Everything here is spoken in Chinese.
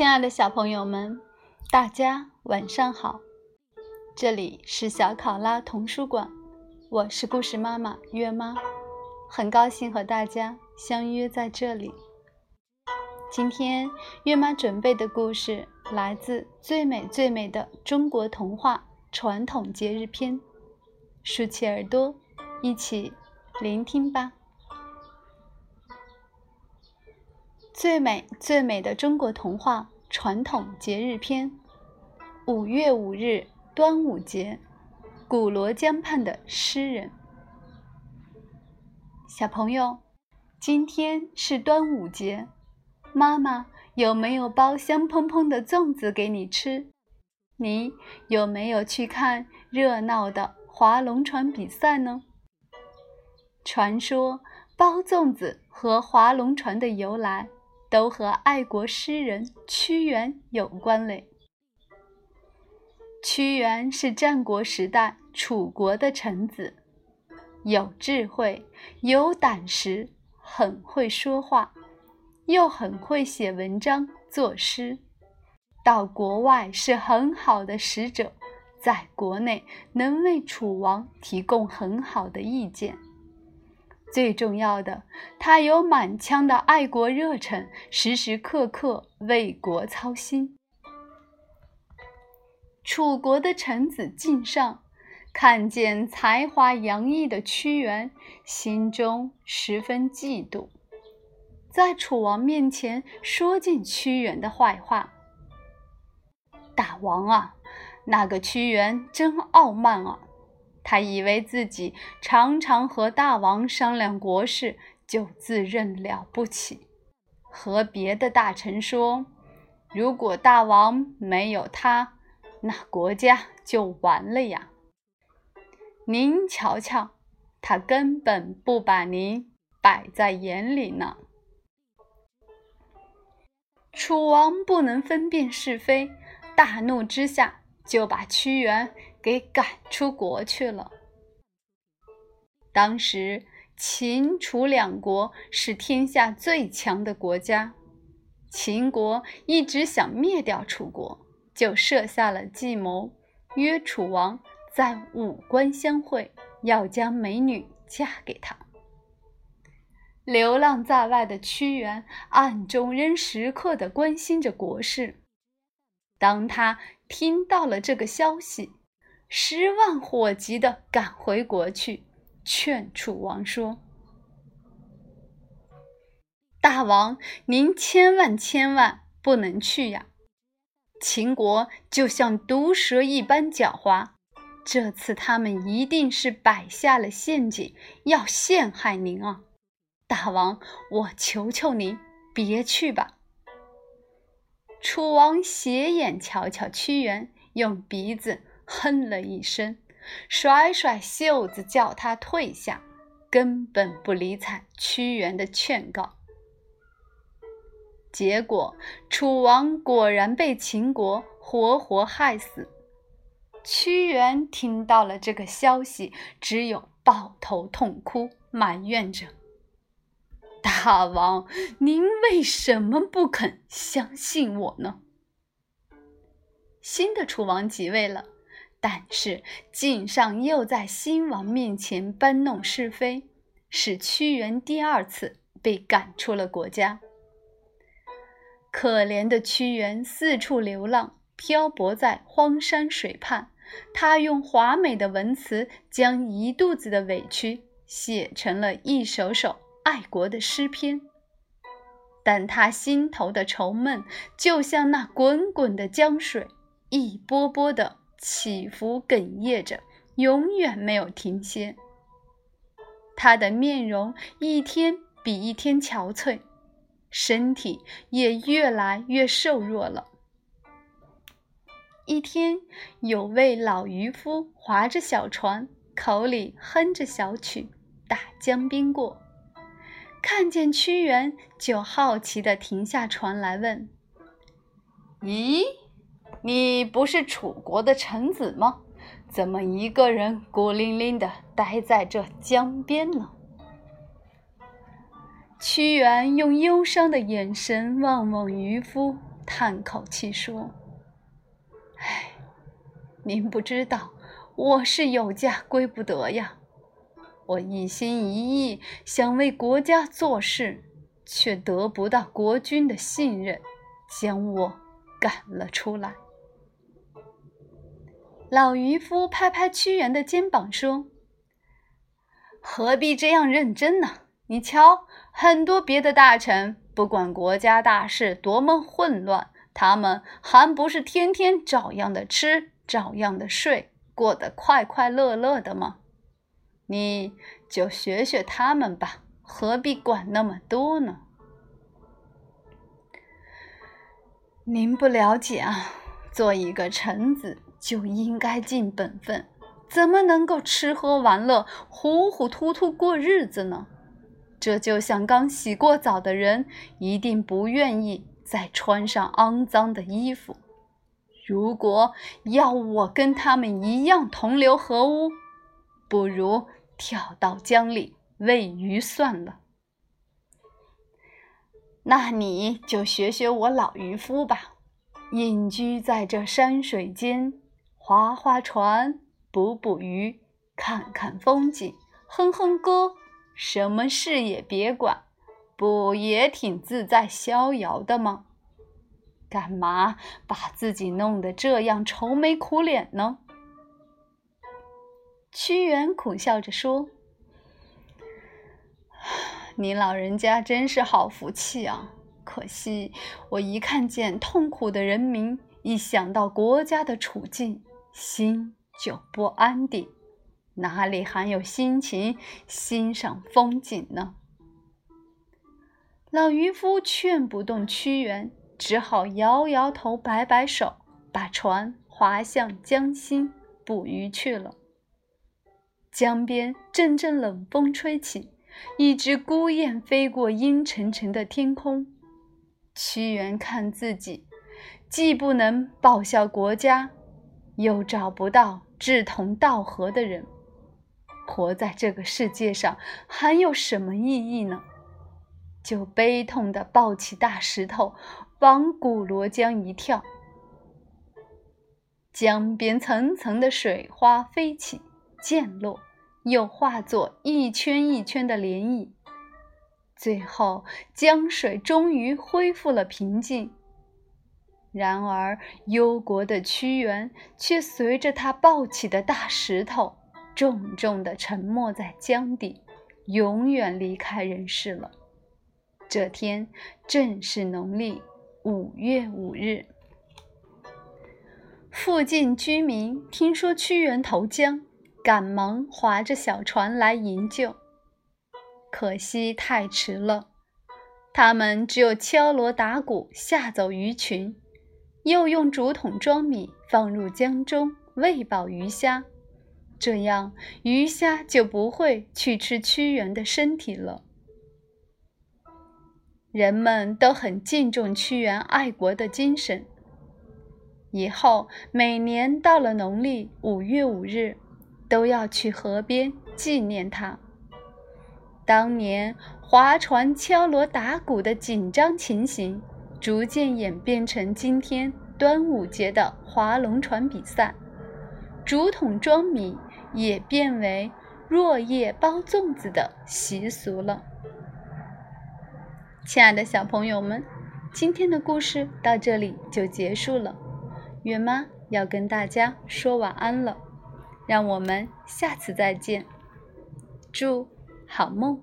亲爱的小朋友们，大家晚上好！这里是小考拉童书馆，我是故事妈妈月妈，很高兴和大家相约在这里。今天月妈准备的故事来自《最美最美的中国童话传统节日篇》，竖起耳朵，一起聆听吧。最美最美的中国童话传统节日篇，五月五日端午节，古罗江畔的诗人。小朋友，今天是端午节，妈妈有没有包香喷喷的粽子给你吃？你有没有去看热闹的划龙船比赛呢？传说包粽子和划龙船的由来。都和爱国诗人屈原有关嘞。屈原是战国时代楚国的臣子，有智慧，有胆识，很会说话，又很会写文章作诗。到国外是很好的使者，在国内能为楚王提供很好的意见。最重要的，他有满腔的爱国热忱，时时刻刻为国操心。楚国的臣子敬上看见才华洋溢的屈原，心中十分嫉妒，在楚王面前说尽屈原的坏话。大王啊，那个屈原真傲慢啊！他以为自己常常和大王商量国事，就自认了不起，和别的大臣说：“如果大王没有他，那国家就完了呀。”您瞧瞧，他根本不把您摆在眼里呢。楚王不能分辨是非，大怒之下就把屈原。给赶出国去了。当时秦楚两国是天下最强的国家，秦国一直想灭掉楚国，就设下了计谋，约楚王在武关相会，要将美女嫁给他。流浪在外的屈原暗中仍时刻的关心着国事。当他听到了这个消息，十万火急的赶回国去，劝楚王说：“大王，您千万千万不能去呀！秦国就像毒蛇一般狡猾，这次他们一定是摆下了陷阱，要陷害您啊！大王，我求求您，别去吧。”楚王斜眼瞧瞧屈原，用鼻子。哼了一声，甩甩袖子，叫他退下，根本不理睬屈原的劝告。结果，楚王果然被秦国活活害死。屈原听到了这个消息，只有抱头痛哭，埋怨着：“大王，您为什么不肯相信我呢？”新的楚王即位了。但是晋上又在新王面前搬弄是非，使屈原第二次被赶出了国家。可怜的屈原四处流浪，漂泊在荒山水畔。他用华美的文词，将一肚子的委屈写成了一首首爱国的诗篇。但他心头的愁闷，就像那滚滚的江水，一波波的。起伏哽咽着，永远没有停歇。他的面容一天比一天憔悴，身体也越来越瘦弱了。一天，有位老渔夫划着小船，口里哼着小曲，打江边过，看见屈原，就好奇地停下船来问：“咦？”你不是楚国的臣子吗？怎么一个人孤零零的待在这江边呢？屈原用忧伤的眼神望望渔夫，叹口气说：“唉，您不知道，我是有家归不得呀。我一心一意想为国家做事，却得不到国君的信任，将我赶了出来。”老渔夫拍拍屈原的肩膀说：“何必这样认真呢？你瞧，很多别的大臣，不管国家大事多么混乱，他们还不是天天照样的吃，照样的睡，过得快快乐乐的吗？你就学学他们吧，何必管那么多呢？”您不了解啊，做一个臣子。就应该尽本分，怎么能够吃喝玩乐、糊糊涂涂过日子呢？这就像刚洗过澡的人，一定不愿意再穿上肮脏的衣服。如果要我跟他们一样同流合污，不如跳到江里喂鱼算了。那你就学学我老渔夫吧，隐居在这山水间。划划船，捕捕鱼，看看风景，哼哼歌，什么事也别管，不也挺自在逍遥的吗？干嘛把自己弄得这样愁眉苦脸呢？屈原苦笑着说：“您老人家真是好福气啊！可惜我一看见痛苦的人民，一想到国家的处境。”心就不安定，哪里还有心情欣赏风景呢？老渔夫劝不动屈原，只好摇摇头，摆摆手，把船划向江心捕鱼去了。江边阵阵冷风吹起，一只孤雁飞过阴沉沉的天空。屈原看自己，既不能报效国家。又找不到志同道合的人，活在这个世界上还有什么意义呢？就悲痛地抱起大石头，往古罗江一跳。江边层层的水花飞起，溅落，又化作一圈一圈的涟漪。最后，江水终于恢复了平静。然而，忧国的屈原却随着他抱起的大石头，重重地沉没在江底，永远离开人世了。这天正是农历五月五日。附近居民听说屈原投江，赶忙划着小船来营救。可惜太迟了，他们只有敲锣打鼓吓走鱼群。又用竹筒装米放入江中喂饱鱼虾，这样鱼虾就不会去吃屈原的身体了。人们都很敬重屈原爱国的精神，以后每年到了农历五月五日，都要去河边纪念他。当年划船敲锣打鼓的紧张情形。逐渐演变成今天端午节的划龙船比赛，竹筒装米也变为落叶包粽子的习俗了。亲爱的小朋友们，今天的故事到这里就结束了，月妈要跟大家说晚安了，让我们下次再见，祝好梦。